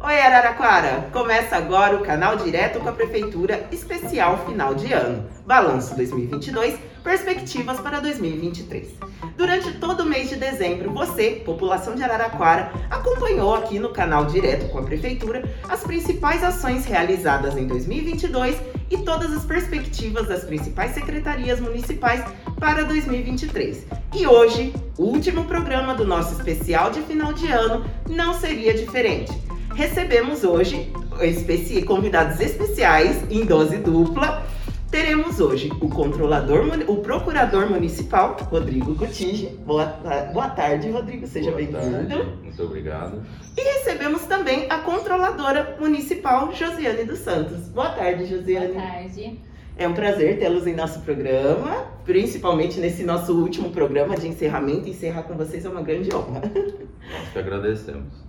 Oi Araraquara! Começa agora o canal direto com a Prefeitura Especial Final de Ano. Balanço 2022, perspectivas para 2023. Durante todo o mês de dezembro, você, população de Araraquara, acompanhou aqui no canal direto com a Prefeitura as principais ações realizadas em 2022 e todas as perspectivas das principais secretarias municipais para 2023. E hoje, o último programa do nosso especial de final de ano, não seria diferente recebemos hoje especi convidados especiais em dose dupla. Teremos hoje o controlador, o procurador municipal, Rodrigo Cotige. Boa, boa tarde, Rodrigo, seja bem-vindo. Muito obrigado. E recebemos também a controladora municipal, Josiane dos Santos. Boa tarde, Josiane. Boa tarde. É um prazer tê-los em nosso programa, principalmente nesse nosso último programa de encerramento. Encerrar com vocês é uma grande honra. Nós que agradecemos.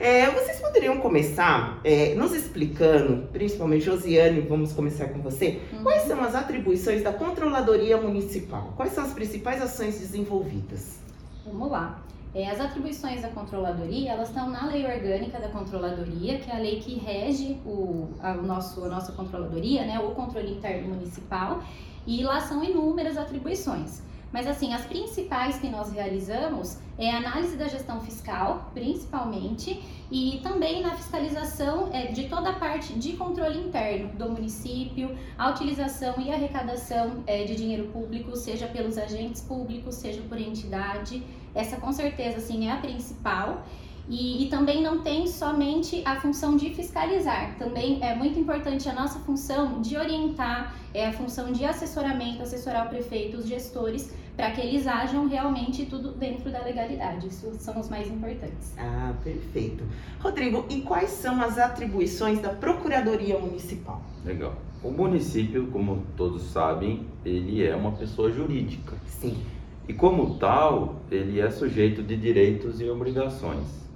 É, vocês poderiam começar é, nos explicando, principalmente Josiane, vamos começar com você, uhum. quais são as atribuições da Controladoria Municipal? Quais são as principais ações desenvolvidas? Vamos lá. É, as atribuições da controladoria, elas estão na lei orgânica da controladoria, que é a lei que rege o, a, o nosso, a nossa controladoria, né, o controle interno municipal, e lá são inúmeras atribuições. Mas assim, as principais que nós realizamos é a análise da gestão fiscal, principalmente, e também na fiscalização é, de toda a parte de controle interno do município, a utilização e arrecadação é, de dinheiro público, seja pelos agentes públicos, seja por entidade. Essa com certeza assim é a principal. E, e, também não tem somente a função de fiscalizar, também é muito importante a nossa função de orientar, é a função de assessoramento, assessorar o prefeito, os gestores, para que eles ajam realmente tudo dentro da legalidade. Isso são os mais importantes. Ah, perfeito. Rodrigo, e quais são as atribuições da Procuradoria Municipal? Legal. O município, como todos sabem, ele é uma pessoa jurídica. Sim. E como tal, ele é sujeito de direitos e obrigações.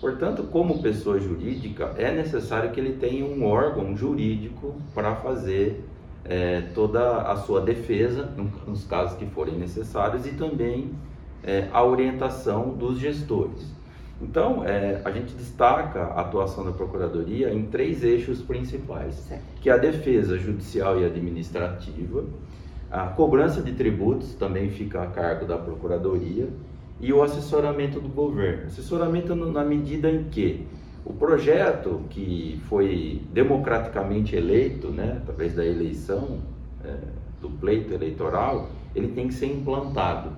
Portanto, como pessoa jurídica, é necessário que ele tenha um órgão jurídico para fazer é, toda a sua defesa, nos casos que forem necessários, e também é, a orientação dos gestores. Então, é, a gente destaca a atuação da Procuradoria em três eixos principais, certo. que é a defesa judicial e administrativa, a cobrança de tributos também fica a cargo da Procuradoria, e o assessoramento do governo. Assessoramento na medida em que o projeto que foi democraticamente eleito, né, através da eleição, é, do pleito eleitoral, ele tem que ser implantado.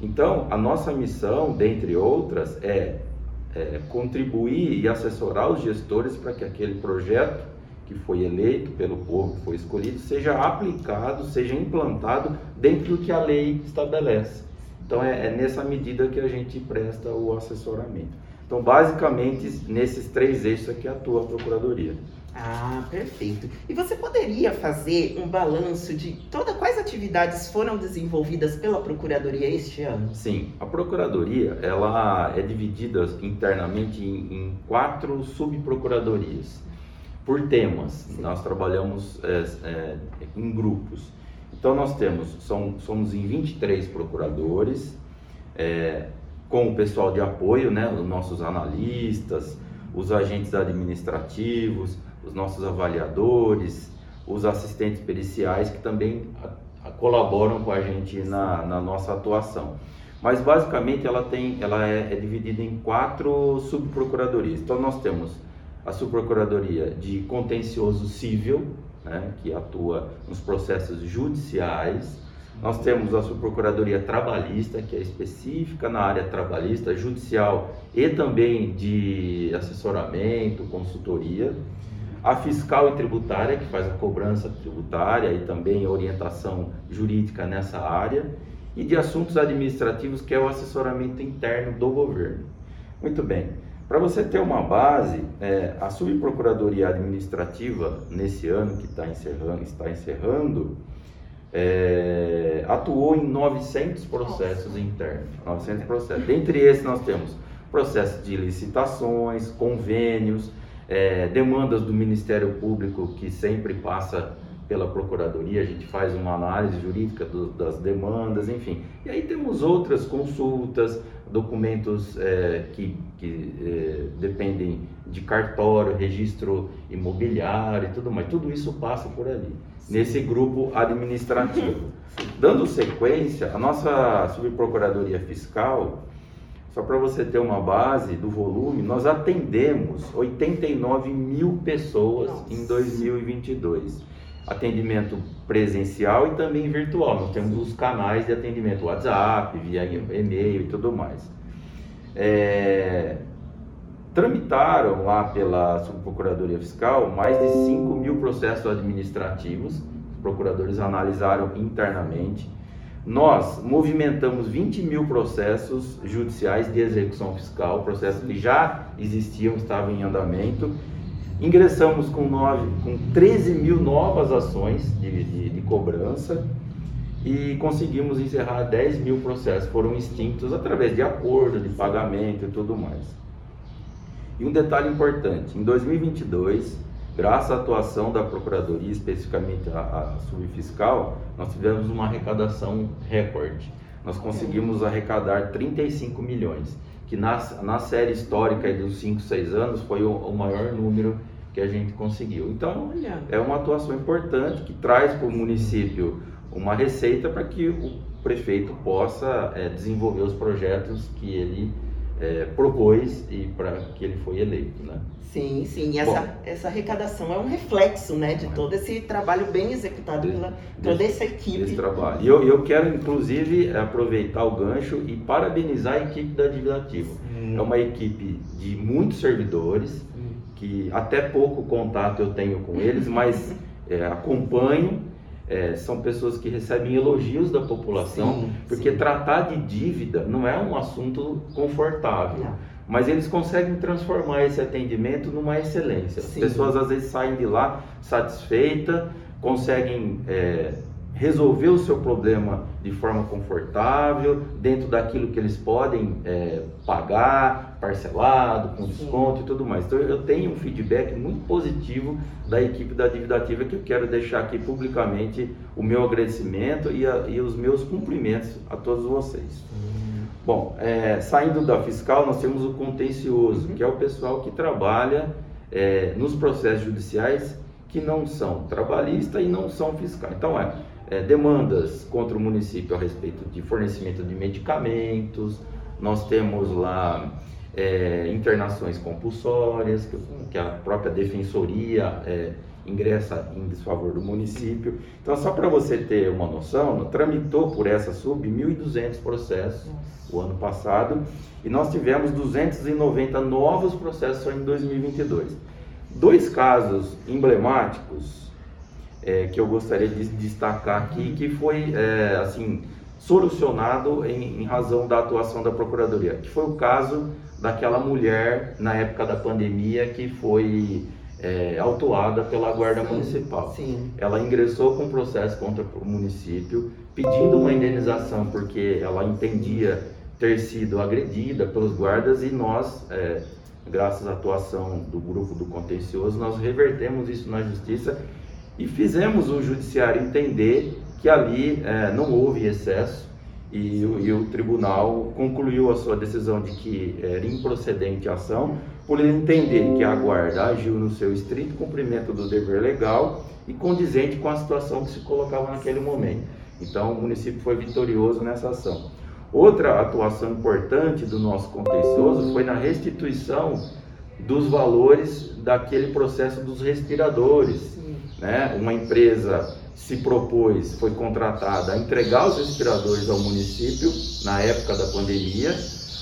Então, a nossa missão, dentre outras, é, é contribuir e assessorar os gestores para que aquele projeto que foi eleito pelo povo, que foi escolhido, seja aplicado, seja implantado dentro do que a lei estabelece. Então é, é nessa medida que a gente presta o assessoramento. Então, basicamente, nesses três eixos aqui atua a Procuradoria. Ah, perfeito. E você poderia fazer um balanço de toda quais atividades foram desenvolvidas pela Procuradoria este ano? Sim, a Procuradoria ela é dividida internamente em, em quatro subprocuradorias por temas. Sim. Nós trabalhamos é, é, em grupos. Então nós temos, são, somos em 23 procuradores, é, com o pessoal de apoio, né, os nossos analistas, os agentes administrativos, os nossos avaliadores, os assistentes periciais que também a, a, colaboram com a gente na, na, nossa atuação. Mas basicamente ela tem, ela é, é dividida em quatro subprocuradorias. Então nós temos a subprocuradoria de contencioso civil, né, que atua nos processos judiciais. Nós temos a Subprocuradoria Trabalhista, que é específica na área trabalhista, judicial e também de assessoramento, consultoria. A Fiscal e Tributária, que faz a cobrança tributária e também orientação jurídica nessa área. E de assuntos administrativos, que é o assessoramento interno do governo. Muito bem. Para você ter uma base, é, a subprocuradoria administrativa nesse ano que tá encerrando, está encerrando, é, atuou em 900 processos Nossa. internos, 900 processos. Dentre esses nós temos processos de licitações, convênios, é, demandas do Ministério Público que sempre passa pela Procuradoria, a gente faz uma análise jurídica do, das demandas, enfim. E aí temos outras consultas, documentos é, que, que é, dependem de cartório, registro imobiliário e tudo mais. Tudo isso passa por ali, Sim. nesse grupo administrativo. Dando sequência, a nossa subprocuradoria fiscal, só para você ter uma base do volume, nós atendemos 89 mil pessoas Nossa. em 2022 atendimento presencial e também virtual. Nós temos os canais de atendimento WhatsApp, via e-mail e tudo mais. É, tramitaram lá pela Subprocuradoria Fiscal mais de 5 mil processos administrativos, os procuradores analisaram internamente. Nós movimentamos 20 mil processos judiciais de execução fiscal, processos que já existiam, estavam em andamento, Ingressamos com, com 13 mil novas ações de, de, de cobrança e conseguimos encerrar 10 mil processos, foram extintos através de acordo, de pagamento e tudo mais. E um detalhe importante, em 2022, graças à atuação da Procuradoria, especificamente a, a subfiscal, nós tivemos uma arrecadação recorde. Nós conseguimos arrecadar 35 milhões que na, na série histórica dos 5, 6 anos foi o, o, maior número que a gente conseguiu. Então, Olha. é uma atuação importante que traz para o município uma receita para que o prefeito possa é, desenvolver os projetos que ele é, propôs e para que ele foi eleito, né? Sim, sim. E essa, essa arrecadação é um reflexo, né, de todo esse trabalho bem executado pela toda essa equipe. Esse trabalho. E eu, eu quero, inclusive, aproveitar o gancho e parabenizar a equipe da Dividativa. É uma equipe de muitos servidores, que até pouco contato eu tenho com eles, mas é, acompanho é, são pessoas que recebem elogios da população, sim, porque sim. tratar de dívida não é um assunto confortável. Não. Mas eles conseguem transformar esse atendimento numa excelência. Sim. As pessoas às vezes saem de lá satisfeitas, conseguem é, resolver o seu problema de forma confortável, dentro daquilo que eles podem é, pagar, parcelado, com desconto e tudo mais. Então eu tenho um feedback muito positivo da equipe da Dívida Ativa que eu quero deixar aqui publicamente o meu agradecimento e, a, e os meus cumprimentos a todos vocês. Uhum. Bom, é, saindo da fiscal, nós temos o contencioso, uhum. que é o pessoal que trabalha é, nos processos judiciais que não são trabalhistas e não são fiscais. Então é é, demandas contra o município a respeito de fornecimento de medicamentos, nós temos lá é, internações compulsórias, que, que, a própria defensoria é, ingressa em desfavor do município. Então, só para você ter uma noção, tramitou por essa sub 1.200 processos o ano passado e nós tivemos 290 novos processos só em 2022. Dois casos emblemáticos é, que eu gostaria de destacar aqui, que foi é, assim solucionado em, em, razão da atuação da Procuradoria, que foi o caso daquela mulher na época da pandemia que foi é, autuada pela Guarda sim, Municipal. Sim. Ela ingressou com processo contra o município, pedindo uma indenização porque ela entendia ter sido agredida pelos guardas e nós, é, graças à atuação do grupo do contencioso, nós revertemos isso na justiça e fizemos o judiciário entender que ali é, não houve excesso e o, e o, tribunal concluiu a sua decisão de que era improcedente a ação por ele entender que a guarda agiu no seu estrito cumprimento do dever legal e condizente com a situação que se colocava naquele momento. Então o município foi vitorioso nessa ação. Outra atuação importante do nosso contencioso foi na restituição dos valores daquele processo dos respiradores né? Uma empresa se propôs, foi contratada a entregar os respiradores ao município na época da pandemia.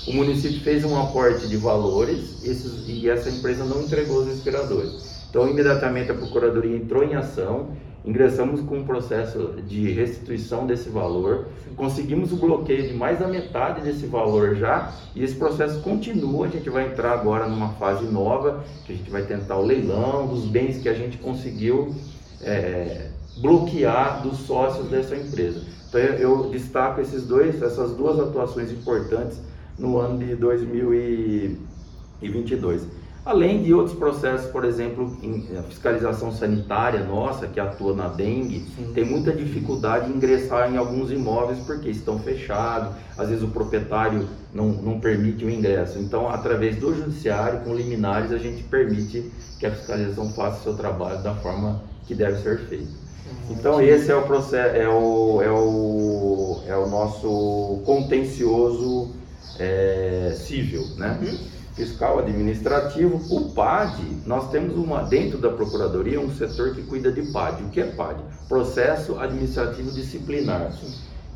O município fez um aporte de valores esses, e essa empresa não entregou os respiradores. Então, imediatamente a Procuradoria entrou em ação, ingressamos com um processo de restituição desse valor, conseguimos o bloqueio de mais da metade desse valor já, e esse processo continua. A gente vai entrar agora numa fase nova, que a gente vai tentar o leilão dos bens que a gente conseguiu é, bloquear dos sócios dessa empresa. Então eu, destaco esses dois, essas duas atuações importantes no ano de 2022. Além de outros processos, por exemplo, a fiscalização sanitária nossa, que atua na dengue, Sim. tem muita dificuldade em ingressar em alguns imóveis porque estão fechados, às vezes o proprietário não, não permite o ingresso. Então, através do judiciário, com liminares, a gente permite que a fiscalização faça o seu trabalho da forma que deve ser feito. Então esse é o processo, é o, é o, é o nosso contencioso é, civil, né? Uhum fiscal administrativo, o PAD, nós temos uma dentro da procuradoria um setor que cuida de PAD. O que é PAD? Processo administrativo disciplinar,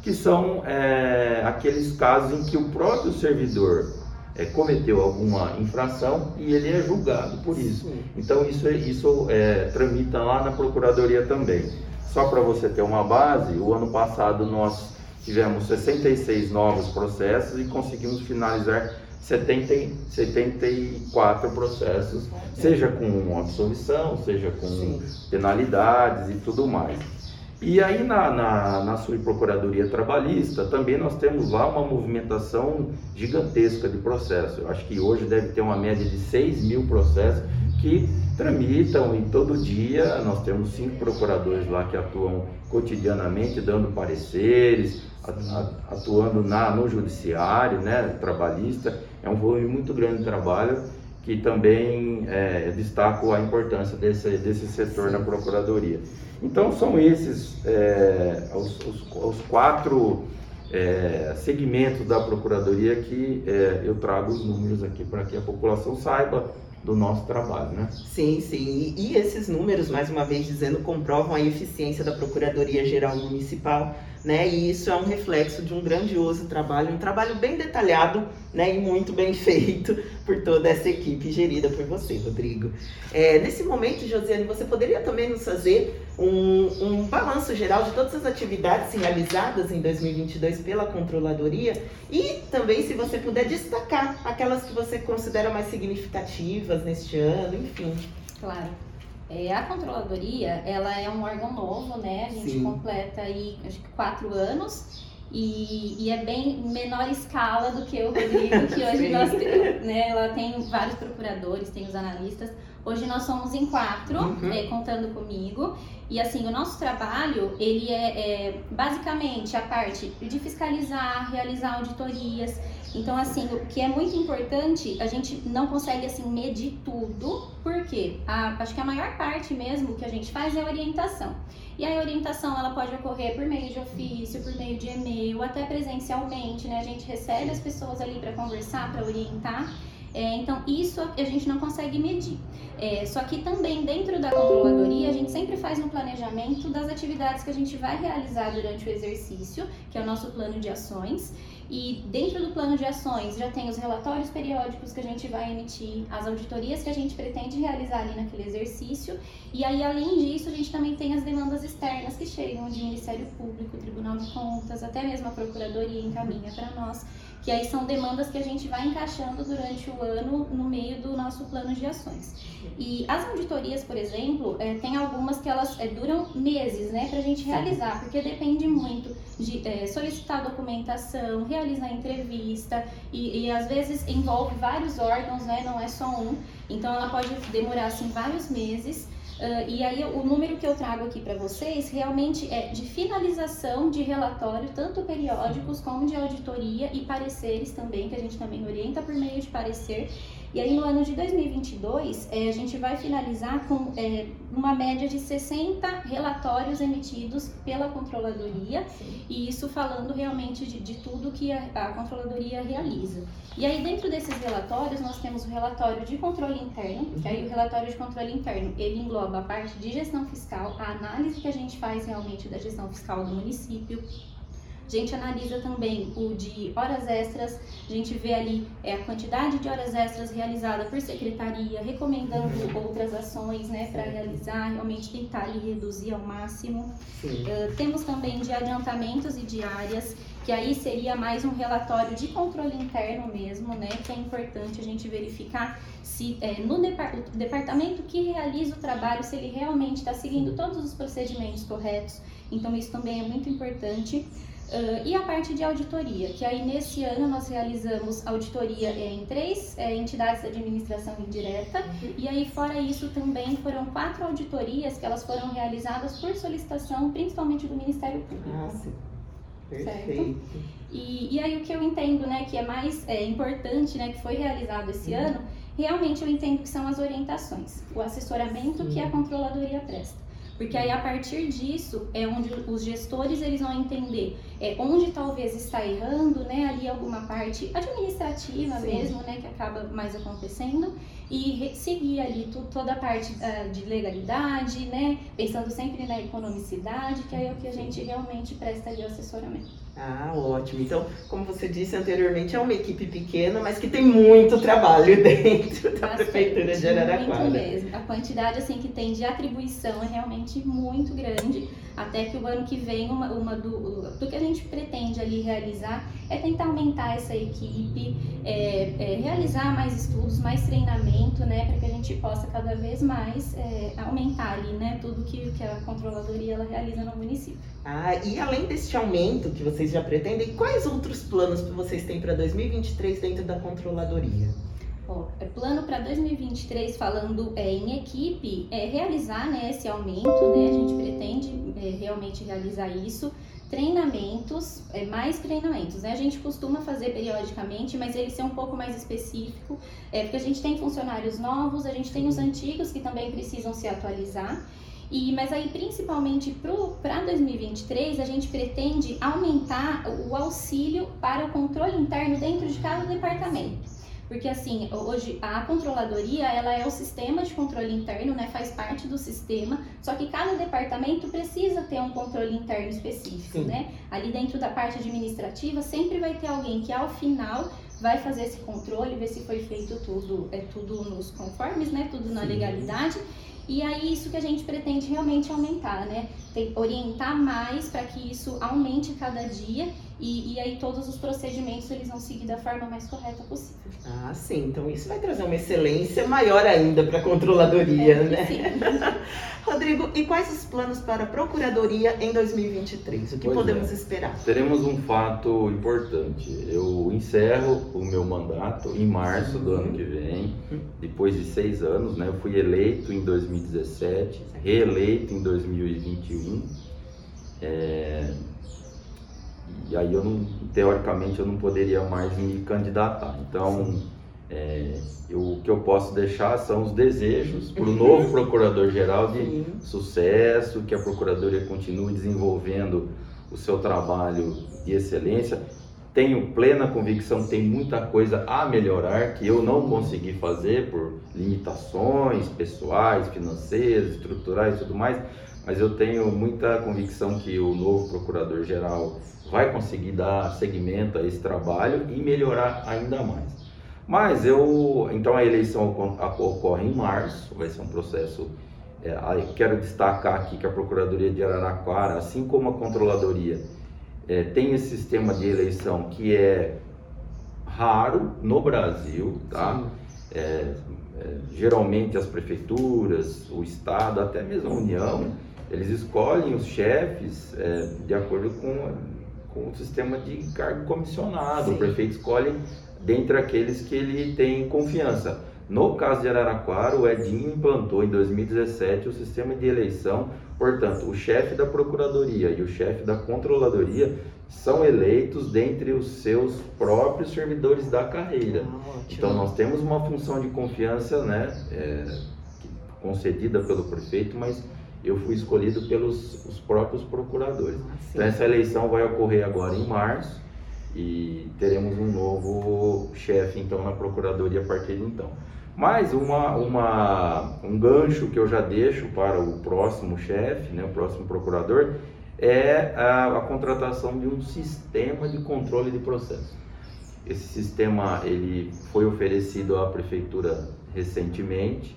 que são é, aqueles casos em que o próprio servidor é, cometeu alguma infração e ele é julgado por isso. Então isso isso é, tramita lá na procuradoria também. Só para você ter uma base, o ano passado nós tivemos 66 novos processos e conseguimos finalizar 70, 74 processos, seja com absolvição, seja com Sim. penalidades e tudo mais. E aí na, na, na subprocuradoria trabalhista também nós temos lá uma movimentação gigantesca de processos. Eu acho que hoje deve ter uma média de 6 mil processos que tramitam e todo dia nós temos cinco procuradores lá que atuam cotidianamente dando pareceres, atuando na, no judiciário, né, trabalhista. É um volume muito grande de trabalho que também é, destaco a importância desse, desse setor na Procuradoria. Então, são esses é, os, os, os, quatro é, segmentos da Procuradoria que é, eu trago os números aqui para que a população saiba do nosso trabalho, né? Sim, sim. E, e esses números, mais uma vez dizendo, comprovam a eficiência da Procuradoria Geral Municipal né? E isso é um reflexo de um grandioso trabalho, um trabalho bem detalhado, né? E muito bem feito por toda essa equipe gerida por você, Rodrigo. É, nesse momento, Josiane, você poderia também nos fazer um, um balanço geral de todas as atividades realizadas em 2022 pela Controladoria e também, se você puder, destacar aquelas que você considera mais significativas neste ano, enfim. Claro. É, a controladoria, ela é um órgão novo, né? A gente Sim. completa aí, acho que quatro anos. E, e, é bem menor escala do que o Rodrigo, que hoje nós temos, né? Ela tem vários procuradores, tem os analistas. Hoje nós somos em quatro, uhum. é, contando comigo. E assim, o nosso trabalho, ele é, é, basicamente a parte de fiscalizar, realizar auditorias. Então, assim, o que é muito importante, a gente não consegue, assim, medir tudo, porque a, acho que a maior parte mesmo que a gente faz é a orientação. E a orientação, ela pode ocorrer por meio de ofício, por meio de e-mail, até presencialmente, né? A gente recebe as pessoas ali para conversar, para orientar. É, então, isso a gente não consegue medir. É, só que também dentro da controladoria, a gente sempre faz um planejamento das atividades que a gente vai realizar durante o exercício, que é o nosso plano de ações. E dentro do plano de ações já tem os relatórios periódicos que a gente vai emitir, as auditorias que a gente pretende realizar ali naquele exercício. E aí, além disso, a gente também tem as demandas externas que chegam de Ministério Público, Tribunal de Contas, até mesmo a Procuradoria encaminha para nós que aí são demandas que a gente vai encaixando durante o ano no meio do nosso plano de ações. E as auditorias, por exemplo, é, tem algumas que elas é, duram meses, né, para a gente realizar, porque depende muito de é, solicitar documentação, realizar entrevista e, e, às vezes envolve vários órgãos, né, não é só um. Então ela pode demorar assim vários meses. Uh, e aí o número que eu trago aqui para vocês realmente é de finalização de relatório, tanto periódicos como de auditoria e pareceres também, que a gente também orienta por meio de parecer. E aí no ano de 2022 é, a gente vai finalizar com é, uma média de 60 relatórios emitidos pela controladoria Sim. e isso falando realmente de, de tudo que a, a, controladoria realiza. E aí dentro desses relatórios nós temos o relatório de controle interno, que aí o relatório de controle interno ele engloba a parte de gestão fiscal, a análise que a gente faz realmente da gestão fiscal do município, a gente analisa também o de horas extras, a gente vê ali é, a quantidade de horas extras realizada por secretaria, recomendando outras ações né, para realizar, realmente tentar ali reduzir ao máximo. Uh, temos também de adiantamentos e diárias, que aí seria mais um relatório de controle interno mesmo, né? Que é importante a gente verificar se é, no depart departamento que realiza o trabalho, se ele realmente está seguindo todos os procedimentos corretos. Então isso também é muito importante. Uh, e a parte de auditoria, que aí nesse ano nós realizamos auditoria em três é, entidades de administração indireta, uhum. e aí fora isso também foram quatro auditorias que elas foram realizadas por solicitação, principalmente do Ministério Público. Ah, sim. Perfeito. E, e aí o que eu entendo, né, que é mais é, importante, né, que foi realizado esse uhum. ano, realmente eu entendo que são as orientações, o assessoramento sim. que a controladoria presta. Porque aí a partir disso é onde os gestores eles vão entender é, onde talvez está errando, né, ali alguma parte administrativa Sim. mesmo, né, que acaba mais acontecendo e seguir ali toda a parte uh, de legalidade, né, pensando sempre na economicidade, que é o que a gente realmente presta ali o assessoramento. Ah, ótimo. Então, como você disse anteriormente, é uma equipe pequena, mas que tem muito trabalho dentro da Bastante, prefeitura de Araraquara. Muito mesmo. A quantidade assim que tem de atribuição é realmente muito grande até que o ano que vem uma, uma do, do que a gente pretende ali realizar é tentar aumentar essa equipe, é, é, realizar mais estudos, mais treinamento, né, para que a gente possa cada vez mais é, aumentar ali, né, tudo que, que a controladoria ela realiza no município. Ah, e além deste aumento que vocês já pretendem, quais outros planos que vocês têm para 2023 dentro da controladoria? Ó, é plano para 2023, falando é, em equipe, é realizar né, esse aumento, né? A gente pretende é, realmente realizar isso. Treinamentos, é, mais treinamentos, né? A gente costuma fazer periodicamente, mas ele ser um pouco mais específico, é, porque a gente tem funcionários novos, a gente tem os antigos que também precisam se atualizar. E, mas aí, principalmente para 2023, a gente pretende aumentar o auxílio para o controle interno dentro de cada departamento. Porque assim, hoje a controladoria, ela é o sistema de controle interno, né? Faz parte do sistema, só que cada departamento precisa ter um controle interno específico, Sim. né? Ali dentro da parte administrativa, sempre vai ter alguém que ao final vai fazer esse controle, ver se foi feito tudo, é tudo nos conformes, né? Tudo na Sim. legalidade. E aí isso que a gente pretende realmente aumentar, né? Tem, orientar mais para que isso aumente cada dia e, e, aí todos os procedimentos eles vão seguir da forma mais correta possível. Ah, sim. Então isso vai trazer uma excelência maior ainda para a controladoria, é, né? Sim. Rodrigo, e quais os planos para a procuradoria em 2023? O que pois podemos é. esperar? Teremos um fato importante. Eu encerro o meu mandato em março do ano que vem, depois de seis anos, né? Eu fui eleito em 2017, reeleito em 2021. É e aí eu não, teoricamente eu não poderia mais me candidatar. Então, é, eu, o que eu posso deixar são os desejos para o novo procurador-geral de Sim. sucesso, que a procuradoria continue desenvolvendo o seu trabalho de excelência. Tenho plena convicção que tem muita coisa a melhorar que eu não consegui fazer por limitações pessoais, financeiras, estruturais e tudo mais, mas eu tenho muita convicção que o novo procurador-geral vai conseguir dar seguimento a esse trabalho e melhorar ainda mais. Mas eu, então a eleição ocorre em março, vai ser um processo. É, quero destacar aqui que a Procuradoria de Araraquara, assim como a Controladoria, é, tem esse sistema de eleição que é raro no Brasil, tá? É, é, geralmente as prefeituras, o Estado, até mesmo a União, eles escolhem os chefes é, de acordo com com o sistema de cargo comissionado. Sim. O prefeito escolhe dentre aqueles que ele tem confiança. No caso de Araraquara, o Edinho implantou em 2017 o sistema de eleição, portanto, o chefe da procuradoria e o chefe da controladoria são eleitos dentre os seus próprios servidores da carreira. Ah, então, nós temos uma função de confiança né, é, concedida pelo prefeito, mas eu fui escolhido pelos os próprios procuradores. Ah, então essa eleição vai ocorrer agora em março e teremos um novo chefe então na procuradoria a partir de então. Mas uma, uma, um gancho que eu já deixo para o próximo chefe, né, o próximo procurador, é a, a contratação de um sistema de controle de processo. Esse sistema ele foi oferecido à prefeitura recentemente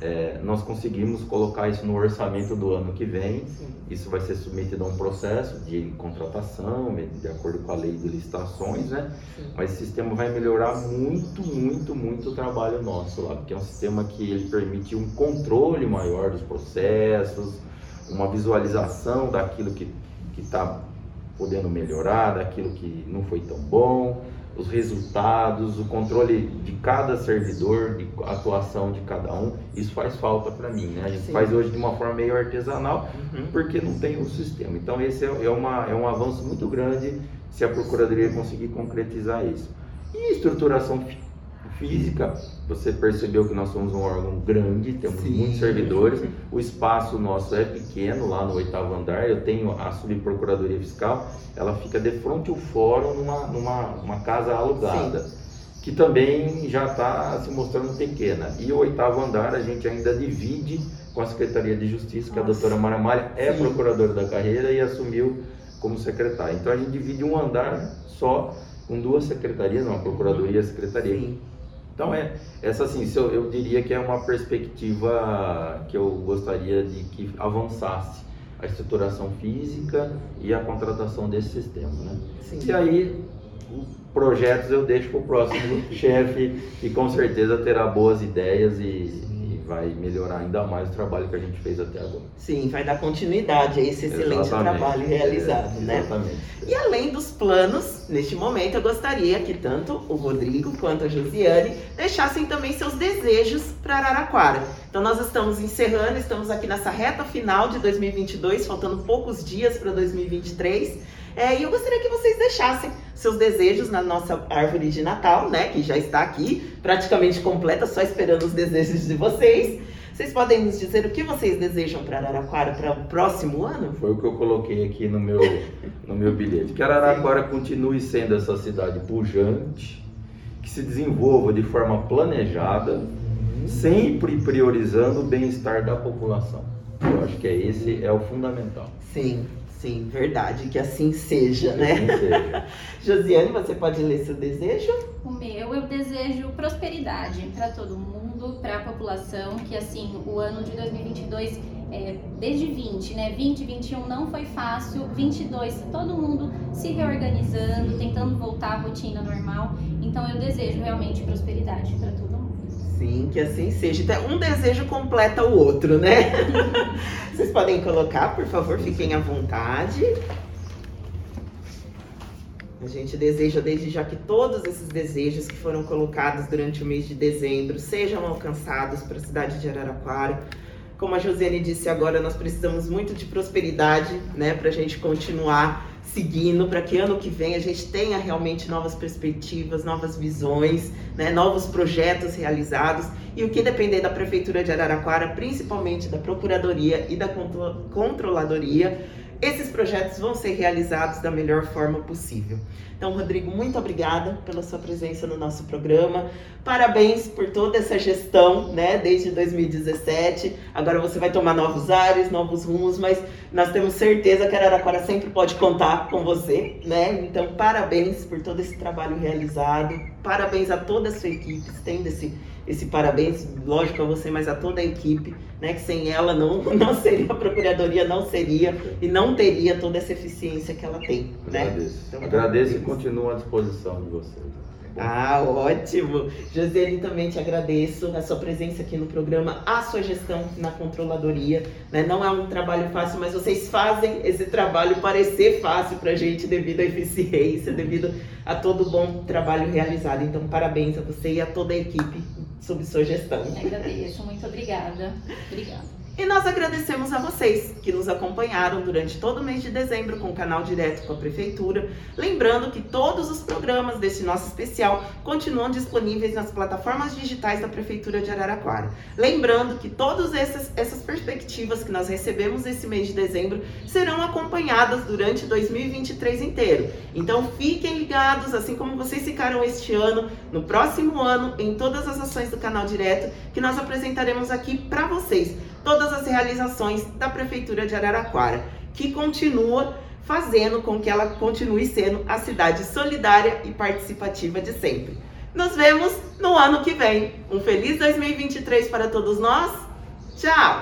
é, nós conseguimos colocar isso no orçamento do ano que vem. Sim. Isso vai ser submetido a um processo de contratação, de acordo com a lei de licitações, né? Sim. Mas esse sistema vai melhorar muito, muito, muito o trabalho nosso lá, porque é um sistema que ele permite um controle maior dos processos, uma visualização daquilo que está podendo melhorar, daquilo que não foi tão bom, os resultados, o controle de cada servidor, de atuação de cada um, isso faz falta para mim, né? A gente Sim. faz hoje de uma forma meio artesanal, uhum. porque não tem um sistema. Então esse é, é, uma, é um avanço muito grande se a Procuradoria conseguir concretizar isso. E estruturação física, você percebeu que nós somos um órgão grande, temos Sim. muitos servidores, o espaço nosso é pequeno lá no oitavo andar, eu tenho a subprocuradoria fiscal, ela fica de frente ao fórum numa, numa uma casa alugada. Sim. Que também já está se mostrando pequena. E o oitavo andar a gente ainda divide com a Secretaria de Justiça, que Nossa. a doutora Mara Malha é Sim. procuradora da carreira e assumiu como secretária. Então a gente divide um andar só com duas secretarias, uma procuradoria e a secretaria. Sim. Então é essa assim, eu, eu diria que é uma perspectiva que eu gostaria de que avançasse a estruturação física e a contratação desse sistema, né? Sim. E aí projetos eu deixo para o próximo chefe que com certeza terá boas ideias e, vai melhorar ainda mais o trabalho que a gente fez até agora. Sim, vai dar continuidade a esse excelente exatamente. trabalho realizado, é, né? Exatamente. E além dos planos, neste momento eu gostaria que tanto o Rodrigo quanto a Josiane deixassem também seus desejos para Araraquara. Então nós estamos encerrando, estamos aqui nessa reta final de 2022, faltando poucos dias para 2023. É, e eu gostaria que vocês deixassem seus desejos na nossa árvore de Natal, né? Que já está aqui, praticamente completa, só esperando os desejos de vocês. Vocês podem nos dizer o que vocês desejam para Araraquara para o próximo ano? Foi o que eu coloquei aqui no meu, no meu bilhete. Que Araraquara Sim. continue sendo essa cidade pujante, que se desenvolva de forma planejada, uhum. sempre priorizando o bem-estar da população. Eu acho que é esse é o fundamental. Sim. Sim, verdade, que assim seja, né? Assim seja. Josiane, você pode ler seu desejo? O meu, eu desejo prosperidade para todo mundo, para a população, que assim, o ano de 2022, é, desde 20, né? 20, 21 não foi fácil, 22, todo mundo se reorganizando, tentando voltar à rotina normal. Então eu desejo realmente prosperidade para todo mundo. Sim, que assim seja. Então, um desejo completa o outro, né? Vocês podem colocar, por favor, fiquem à vontade. A gente deseja desde já que todos esses desejos que foram colocados durante o mês de dezembro sejam alcançados para a cidade de Araraquara. Como a Josiane disse agora, nós precisamos muito de prosperidade, né, para a gente continuar seguindo para que ano que vem a gente tenha realmente novas perspectivas, novas visões, né, novos projetos realizados. E o que depender da prefeitura de Araraquara, principalmente da procuradoria e da controladoria, esses projetos vão ser realizados da melhor forma possível. Então, Rodrigo, muito obrigada pela sua presença no nosso programa. Parabéns por toda essa gestão, né, desde 2017. Agora você vai tomar novos ares, novos rumos, mas nós temos certeza que a Araraquara sempre pode contar com você, né? Então, parabéns por todo esse trabalho realizado. Parabéns a toda a sua equipe, estenda esse esse parabéns, lógico a você, mas a toda a equipe, né? Que sem ela não, não seria a Procuradoria, não seria e não teria toda essa eficiência que ela tem. Né? Agradeço. Então, Agradeço e continuo à disposição de vocês. Ah, ótimo! Josiane, também te agradeço a sua presença aqui no programa, a sua gestão na controladoria. Né? Não é um trabalho fácil, mas vocês fazem esse trabalho parecer fácil para a gente devido à eficiência, devido a todo o bom trabalho realizado. Então, parabéns a você e a toda a equipe sob sua gestão. Agradeço, muito obrigada. Obrigada. E nós agradecemos a vocês que nos acompanharam durante todo o mês de dezembro com o canal direto com a Prefeitura. Lembrando que todos os programas desse nosso especial continuam disponíveis nas plataformas digitais da Prefeitura de Araraquara. Lembrando que todas essas, essas perspectivas que nós recebemos esse mês de dezembro serão acompanhadas durante 2023 inteiro. Então fiquem ligados, assim como vocês ficaram este ano, no próximo ano, em todas as ações do canal direto que nós apresentaremos aqui para vocês todas as realizações da Prefeitura de Araraquara, que continua fazendo com que ela continue sendo a cidade solidária e participativa de sempre. Nos vemos no ano que vem. Um feliz 2023 para todos nós. Tchau!